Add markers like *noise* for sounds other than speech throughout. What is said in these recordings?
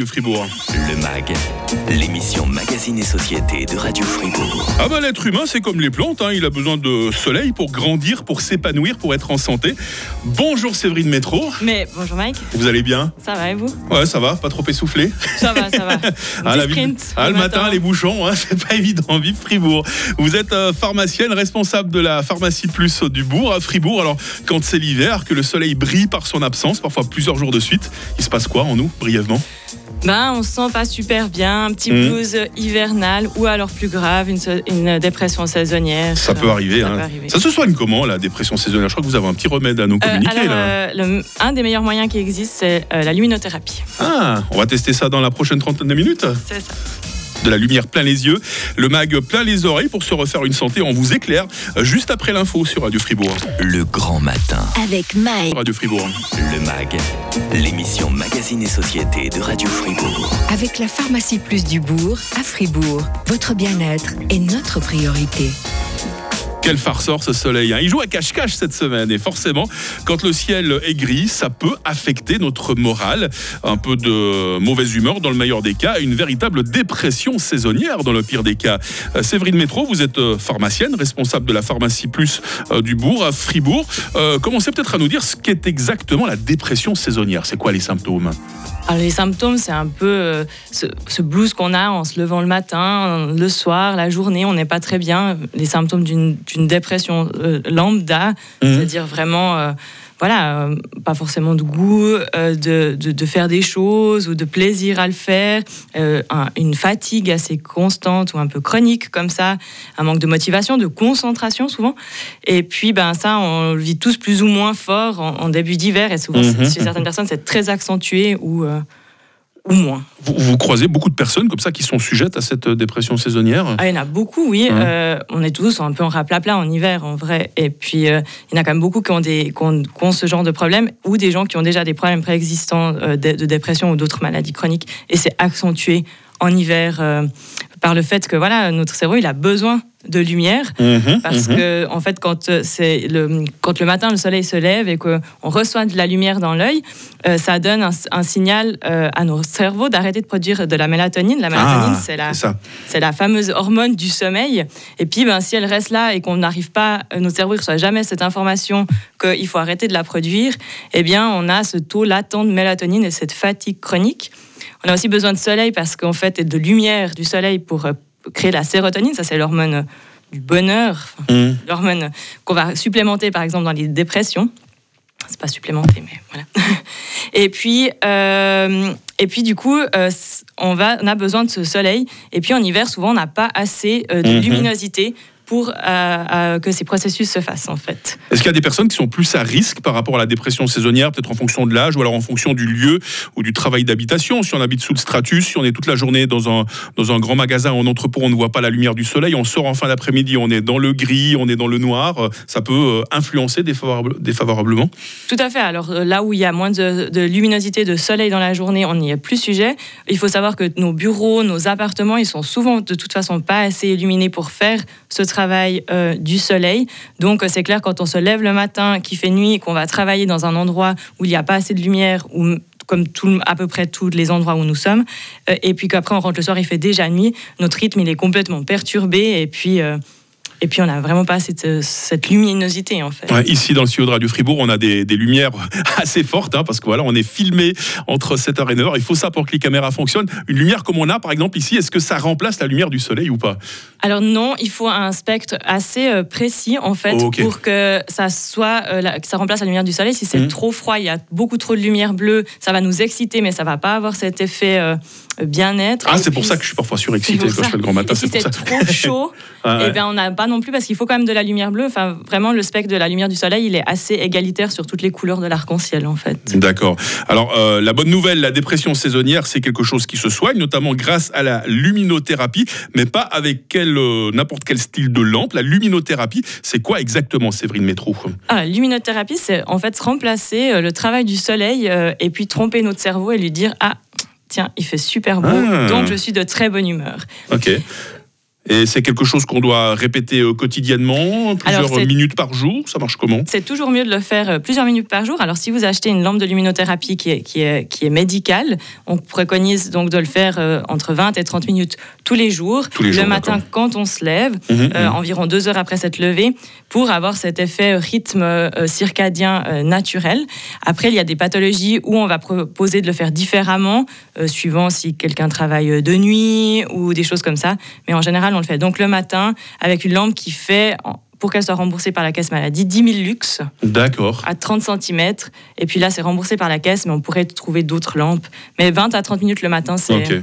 de Fribourg. Le MAG, l'émission Magazine et Société de Radio Fribourg. Ah bah l'être humain c'est comme les plantes, hein. il a besoin de soleil pour grandir, pour s'épanouir, pour être en santé. Bonjour Séverine Métro. Mais bonjour Mike. Vous allez bien? Ça va et vous? Ouais ça va, pas trop essoufflé? Ça va, ça va. *laughs* Ah, la vie- ah, le matin, les bouchons, hein, *laughs* c'est pas évident, vive Fribourg. Vous êtes euh, pharmacienne, responsable de la pharmacie Plus du Bourg à Fribourg. Alors quand c'est l'hiver, que le soleil brille par son absence, parfois plusieurs jours de suite, il se passe quoi en nous, brièvement? Ben, on se sent pas super bien, un petit Mhm. blues hivernal ou alors plus grave, une, dépression saisonnière. Ça peut arriver. Ça hein. peut arriver. Ça se soigne comment la dépression saisonnière? Je crois que vous avez un petit remède à nous Euh, communiquer alors, là. euh, le- un des meilleurs moyens qui existe, c'est euh, la luminothérapie. Ah, on va tester ça dans la prochaine trentaine de minutes. C'est ça. De la lumière plein les yeux, le mag plein les oreilles pour se refaire une santé. On vous éclaire juste après l'info sur Radio Fribourg. Le grand matin. Avec Mike. Radio Fribourg. Le MAG, l'émission Magazine et Société de Radio Fribourg. Avec la pharmacie Plus du Bourg, à Fribourg. Votre bien-être est notre priorité. Quel farceur ce soleil. hein. Il joue à cache-cache cette semaine et forcément, quand le ciel est gris, ça peut affecter notre morale. Un peu de mauvaise humeur dans le meilleur des cas, une véritable dépression saisonnière dans le pire des cas. Euh, Séverine Métro, vous êtes euh, pharmacienne, responsable de la pharmacie Plus euh, du Bourg à Fribourg. Euh, commencez peut-être à nous dire ce qu'est exactement la dépression saisonnière. C'est quoi les symptômes? Alors, les symptômes, c'est un peu ce, ce blues qu'on a en se levant le matin, le soir, la journée, on n'est pas très bien. Les symptômes d'une d'une dépression euh, lambda, Mhm. c'est-à-dire vraiment, euh, voilà, euh, pas forcément de goût, euh, de, de- de faire des choses ou de plaisir à le faire, euh, un- une fatigue assez constante ou un peu chronique comme ça, un manque de motivation, de concentration souvent. Et puis, ben ça, on le vit tous plus ou moins fort en, en début d'hiver et souvent Mhm, chez certaines personnes, c'est très accentué ou, moins. vous, vous croisez beaucoup de personnes comme ça qui sont sujettes à cette euh, dépression saisonnière? Ah, il y en a beaucoup, oui. Euh, on est tous un peu en raplapla en hiver, en vrai. Et puis, euh, il y en a quand même beaucoup qui ont, des, qui ont, qui ont ce genre de problème ou des gens qui ont déjà des problèmes préexistants euh, de, de dépression ou d'autres maladies chroniques. Et c'est accentué en hiver par le fait que voilà, notre cerveau, il a besoin de lumière. Mhm, Parce mhm. que, en fait, quand, euh, c'est le, quand le matin, le soleil se lève et qu'on reçoit de la lumière dans l'œil, euh, ça donne un, un signal euh, à nos cerveaux d'arrêter de produire de la mélatonine. La mélatonine, Ah, c'est la, c'est la fameuse hormone du sommeil. Et puis, ben, si elle reste là et qu'on n'arrive pas, euh, notre cerveau ne reçoit jamais cette information qu'il faut arrêter de la produire, eh bien, on a ce taux latent de mélatonine et cette fatigue chronique. On a aussi besoin de soleil parce qu'en fait, et de lumière du soleil pour créer la sérotonine. Ça, c'est l'hormone du bonheur, Mhm. l'hormone qu'on va supplémenter, par exemple, dans les dépressions. C'est pas supplémenté, mais voilà. *laughs* Et puis, euh, et puis du coup, euh, on, va, on a besoin de ce soleil. Et puis en hiver, souvent, on n'a pas assez euh, de Mhm. luminosité pour euh, euh, que ces processus se fassent, en fait. Est-ce qu'il y a des personnes qui sont plus à risque par rapport à la dépression saisonnière, peut-être en fonction de l'âge ou alors en fonction du lieu ou du travail d'habitation? Si on habite sous le stratus, si on est toute la journée dans un, dans un grand magasin en entrepôt, on ne voit pas la lumière du soleil, on sort en fin d'après-midi, on est dans le gris, on est dans le noir, euh, ça peut influencer défavorable- défavorablement? Tout à fait. Alors là où il y a moins de, de luminosité, de soleil dans la journée, on n'y est plus sujet. Il faut savoir que nos bureaux, nos appartements, ils sont souvent de toute façon pas assez illuminés pour faire ce travail euh, du soleil. Donc euh, c'est clair quand on se lève le matin, qu'il fait nuit, qu'on va travailler dans un endroit où il n'y a pas assez de lumière, ou comme tout, à peu près tous les endroits où nous sommes, euh, et puis qu'après on rentre le soir, il fait déjà nuit, notre rythme il est complètement perturbé, et puis et puis on n'a vraiment pas cette, cette luminosité en fait. Ouais, Ici, dans le studio de Radio Fribourg, on a des, des lumières *laughs* assez fortes, hein, parce que voilà, on est filmé entre 7h et 9h. Il faut ça pour que les caméras fonctionnent. Une lumière comme on a, par exemple, ici, est-ce que ça remplace la lumière du soleil ou pas? Alors non, il faut un spectre assez euh, précis en fait Oh, pour que ça soit euh, la- que ça remplace la lumière du soleil. Si c'est Mhm. trop froid, il y a beaucoup trop de lumière bleue, ça va nous exciter, mais ça va pas avoir cet effet euh, bien-être. Ah, Et c'est pour ça que je suis parfois surexcité quand je fais le grand matin. Et si C'est trop chaud, *laughs* Ah, eh ouais. ben on n'a pas non plus parce qu'il faut quand même de la lumière bleue. Enfin, vraiment, le spectre de la lumière du soleil, il est assez égalitaire sur toutes les couleurs de l'arc-en-ciel en fait. D'accord. Alors, euh, la bonne nouvelle, la dépression saisonnière, c'est quelque chose qui se soigne, notamment grâce à la luminothérapie, mais pas avec quel, euh, n'importe quel style de lampe. La luminothérapie, c'est quoi exactement, Séverine Métro? Ah, la luminothérapie, c'est en fait remplacer euh, le travail du soleil euh, et puis tromper notre cerveau et lui dire ah tiens il fait super beau Ah. donc je suis de très bonne humeur. Ok. Et c'est quelque chose qu'on doit répéter euh, quotidiennement, plusieurs Alors, minutes par jour. Ça marche comment? C'est toujours mieux de le faire euh, plusieurs minutes par jour. Alors, si vous achetez une lampe de luminothérapie qui est, qui est, qui est médicale, on préconise donc de le faire euh, entre 20 et 30 minutes tous les jours. Tous les le matin, quand on se lève, Mhm, euh, mhm. environ deux heures après cette levée, pour avoir cet effet rythme euh, circadien euh, naturel. Après, il y a des pathologies où on va proposer de le faire différemment, suivant si quelqu'un travaille de nuit ou des choses comme ça. Mais en général, on le fait. Donc le matin avec une lampe qui fait, pour qu'elle soit remboursée par la caisse maladie, 10 000 lux D'accord. à 30 cm. Et puis là, c'est remboursé par la caisse, mais on pourrait trouver d'autres lampes. Mais 20 à 30 minutes le matin, c'est. Ok.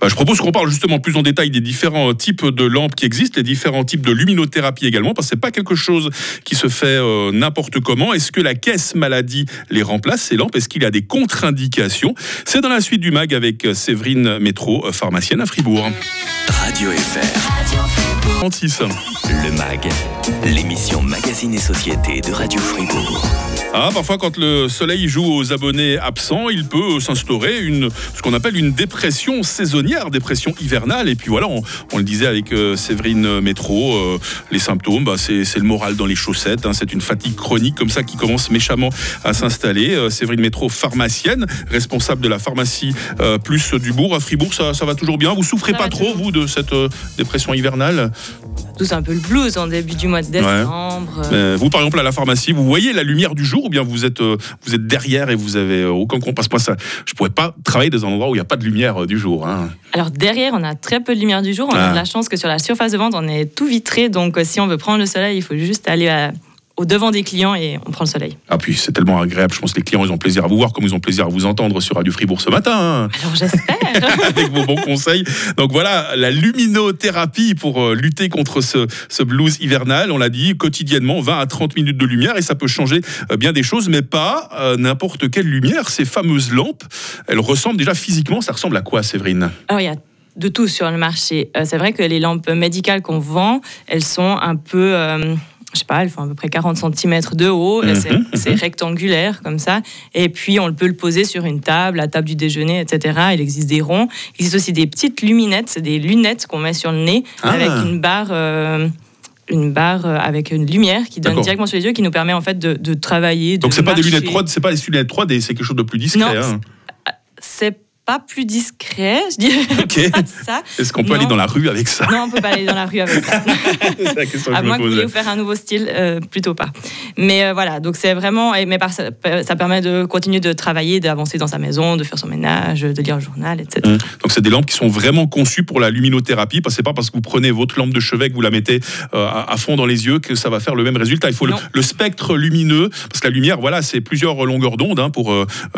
Bah, je propose qu'on parle justement plus en détail des différents types de lampes qui existent, les différents types de luminothérapie également, parce que c'est pas quelque chose qui se fait euh, n'importe comment. Est-ce que la caisse maladie les remplace ces lampes? Est-ce qu'il y a des contre-indications? C'est dans la suite du mag avec euh, Séverine Métro, euh, pharmacienne à Fribourg. Radio FR. 36. Le MAG, l'émission Magazine et Société de Radio Fribourg. Ah, parfois, quand le soleil joue aux abonnés absents, il peut s'instaurer une, ce qu'on appelle une dépression saisonnière, dépression hivernale. Et puis voilà, on, on le disait avec euh, Séverine Métro, euh, les symptômes, bah, c'est le moral dans les chaussettes. hein. c'est une fatigue chronique comme ça qui commence méchamment à s'installer. Euh, Séverine Métro, pharmacienne, responsable de la pharmacie euh, plus du bourg à Fribourg, ça, ça va toujours bien? Vous souffrez Ça pas trop, toujours. vous, de cette euh, dépression hivernale? Tous un peu le blues en début du mois de décembre. Euh, Vous, par exemple, à la pharmacie, vous voyez la lumière du jour ou bien vous êtes, euh, vous êtes derrière et vous avez euh, aucun compte que moi, ça, je pourrais pas travailler dans un endroit où il n'y a pas de lumière du jour. hein. Alors derrière, on a très peu de lumière du jour. On Ah. a de la chance que sur la surface de vente, on est tout vitré. Donc si on veut prendre le soleil, il faut juste aller à- au devant des clients et on prend le soleil. Ah puis c'est tellement agréable. Je pense que les clients, ils ont plaisir à vous voir, comme ils ont plaisir à vous entendre sur Radio Fribourg ce matin. hein. Alors j'espère. *laughs* avec vos bons conseils. Donc voilà, la luminothérapie pour euh, lutter contre ce, ce blues hivernal, on l'a dit, quotidiennement, 20 à 30 minutes de lumière, et ça peut changer euh, bien des choses, mais pas euh, n'importe quelle lumière. Ces fameuses lampes, elles ressemblent déjà physiquement, ça ressemble à quoi, Séverine? Alors il y a de tout sur le marché. Euh, c'est vrai que les lampes médicales qu'on vend, elles sont un peu... euh, je sais pas, elles font à peu près 40 cm de haut, Mhm, c'est- c'est rectangulaire comme ça, et puis on peut le poser sur une table, la table du déjeuner, etc. Il existe des ronds, il existe aussi des petites luminettes, c'est des lunettes qu'on met sur le nez Ah. avec une barre, euh, une barre euh, avec une lumière qui donne directement sur les yeux, qui nous permet en fait de, de travailler. Donc de c'est pas des lunettes 3D, c'est pas des lunettes 3D, c'est quelque chose de plus discret. Non, hein. Pas plus discret, je dirais *laughs* Ok. pas ça. Est-ce qu'on peut Non. aller dans la rue avec ça Non, on peut pas aller dans la rue avec ça. *laughs* La question *laughs* À moins que vous vouliez faire un nouveau style, euh, plutôt pas. Mais euh, voilà, donc c'est vraiment. Mais par- ça, permet de continuer de travailler, d'avancer dans sa maison, de faire son ménage, de lire le journal, etc. Hum. Donc c'est des lampes qui sont vraiment conçues pour la luminothérapie, parce que c'est pas parce que vous prenez votre lampe de chevet que vous la mettez euh, à, à fond dans les yeux que ça va faire le même résultat. Il faut le, spectre lumineux, parce que la lumière, voilà, c'est plusieurs longueurs d'onde. hein, pour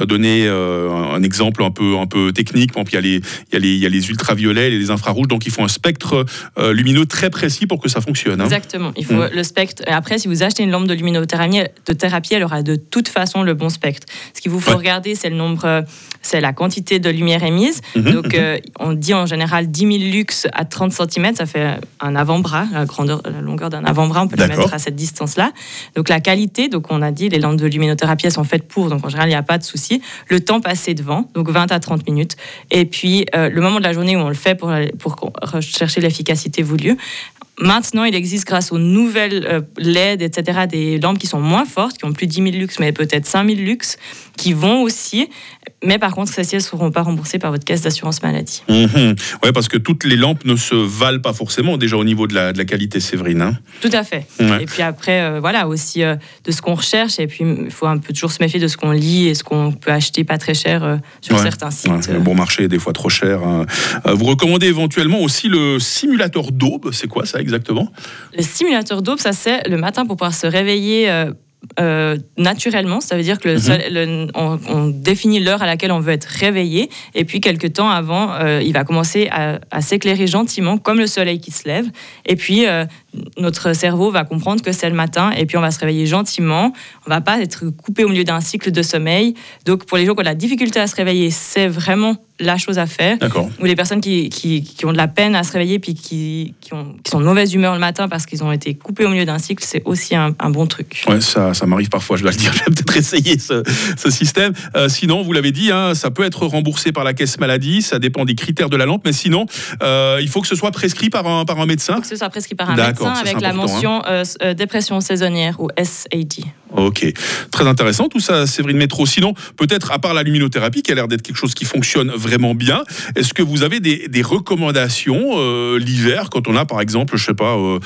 donner un exemple un peu un peu technique, Par exemple, il y a les il y a les, il y a les ultraviolets et les infrarouges, donc il faut un spectre euh, lumineux très précis pour que ça fonctionne. hein. Exactement. Il faut Mm. le spectre. Après, si vous achetez une lampe de luminothérapie, de thérapie, elle aura de toute façon le bon spectre. Ce qu'il vous faut Ouais. regarder, c'est le nombre, euh, c'est la quantité de lumière émise. Mhm, Donc, euh, on dit en général 10 000 lux à 30 cm, ça fait un avant-bras, la grandeur, la longueur d'un avant-bras, on peut le mettre à cette distance-là. Donc, la qualité, donc on a dit, les lampes de luminothérapie, elles sont faites pour, donc en général, il n'y a pas de souci. Le temps passé devant, donc 20 à 30 minutes. Et puis, euh, le moment de la journée où on le fait pour, pour rechercher l'efficacité voulue. Maintenant, il existe, grâce aux nouvelles euh, LED, etc., des lampes qui sont moins fortes, qui ont plus de 10 000 lux, mais peut-être 5 000 lux, qui vont aussi. Mais par contre, celles-ci, elles ne seront pas remboursées par votre caisse d'assurance maladie. Mhm. Ouais, parce que toutes les lampes ne se valent pas forcément déjà au niveau de la, de la qualité Séverine. hein. Tout à fait. Ouais. Et puis après, euh, voilà, aussi euh, de ce qu'on recherche. Et puis, il faut un peu toujours se méfier de ce qu'on lit et ce qu'on peut acheter pas très cher sur Ouais. certains sites. Ouais, le bon marché est des fois trop cher. hein. Vous recommandez éventuellement aussi le simulateur d'aube. C'est quoi ça exactement Le simulateur d'aube, ça c'est le matin pour pouvoir se réveiller euh, euh, naturellement. Ça veut dire que le Mhm. le- on, on définit l'heure à laquelle on veut être réveillé. Et puis, quelques temps avant, euh, il va commencer à, à s'éclairer gentiment, comme le soleil qui se lève. Et puis, notre cerveau va comprendre que c'est le matin. Et puis, on va se réveiller gentiment. On va pas être coupé au milieu d'un cycle de sommeil. Donc, pour les gens qui ont de la difficulté à se réveiller, c'est vraiment la chose à faire. Ou les personnes qui, qui, qui ont de la peine à se réveiller puis qui, qui, ont, qui sont de mauvaise humeur le matin parce qu'ils ont été coupés au milieu d'un cycle, c'est aussi un, un bon truc. Ouais, ça, ça m'arrive parfois, je dois le dire. *laughs* Je vais peut-être essayer ce, ce système. Euh, sinon, vous l'avez dit, hein, ça peut être remboursé par la caisse maladie, ça dépend des critères de la lampe, mais sinon, euh, il faut que ce soit prescrit par un, par un médecin. Que ce soit prescrit par un médecin ça, avec la hein. mention euh, dépression saisonnière ou SAD. Ok, très intéressant tout ça, Séverine Métro. Sinon, peut-être à part la luminothérapie, qui a l'air d'être quelque chose qui fonctionne vraiment bien, est-ce que vous avez des, des recommandations euh, l'hiver quand on a par exemple, je sais pas, euh,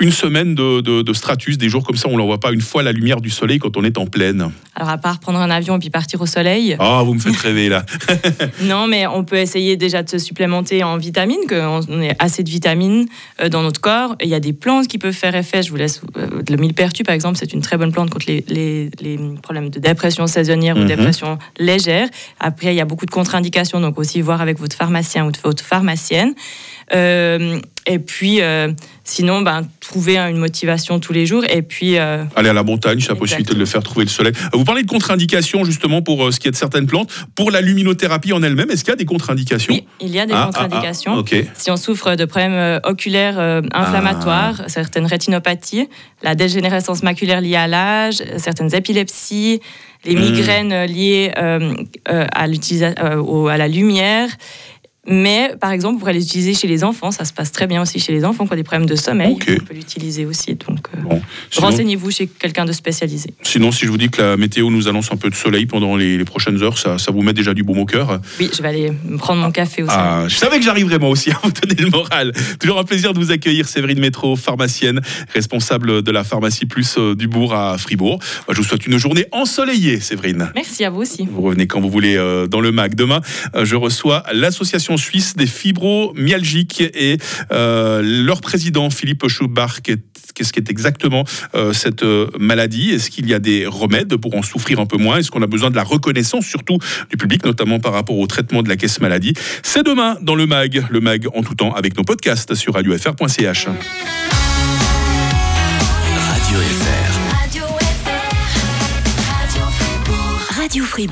une semaine de, de- de stratus, des jours comme ça, on ne voit pas une fois la lumière du soleil quand on est en pleine Alors à part prendre un avion et puis partir au soleil, Ah, vous me faites *laughs* rêver là. *laughs* non mais on peut essayer déjà de se supplémenter en vitamines, qu'on on ait assez de vitamines euh, dans notre corps. Il y a des plantes qui peuvent faire effet. Je vous laisse le millepertuis par exemple, c'est une très bonne plante contre les, les- les problèmes de dépression saisonnière Mhm. ou dépression légère. Après il y a beaucoup de contre-indications, donc aussi voir avec votre pharmacien ou votre pharmacienne. Euh, et puis euh, sinon, ben, trouver une motivation tous les jours. Et puis euh, Aller à la montagne, c'est la possibilité de le faire trouver le soleil. Euh, Vous parlez de contre-indications justement pour euh, ce qui est de certaines plantes. Pour la luminothérapie en elle-même, est-ce qu'il y a des contre-indications oui, il y a des Ah, ah, contre-indications. ah, ok. Si on souffre de problèmes oculaires inflammatoires, certaines rétinopathies, la dégénérescence maculaire liée à l'âge, certaines épilepsies, les Hmm. migraines liées à, à la lumière. Mais par exemple, on pourrait l'utiliser chez les enfants. Ça se passe très bien aussi chez les enfants qui ont des problèmes de sommeil. Ok. On peut l'utiliser aussi. Donc, euh, Bon. Renseignez-vous chez quelqu'un de spécialisé. sinon, si je vous dis que la météo nous annonce un peu de soleil pendant les, les prochaines heures, ça, ça vous met déjà du baume au cœur. Oui, je vais aller me prendre mon café aussi. Ah, je savais que j'arriverais moi aussi à vous donner le moral. Toujours un plaisir de vous accueillir, Séverine Métro, pharmacienne, responsable de la pharmacie Plus euh, du Bourg à Fribourg. Je vous souhaite une journée ensoleillée, Séverine. Merci à vous aussi. Vous revenez quand vous voulez euh, dans le MAC. Demain, je reçois l'association suisse des fibromyalgiques et euh, leur président Philippe Schubach. Qu'est-ce qu'est exactement euh, cette euh, maladie? Est-ce qu'il y a des remèdes pour en souffrir un peu moins? Est-ce qu'on a besoin de la reconnaissance surtout du public, notamment par rapport au traitement de la caisse maladie? C'est demain dans le MAG, le MAG en tout temps avec nos podcasts sur radiofr.ch. Radio FR. Radio Fribourg.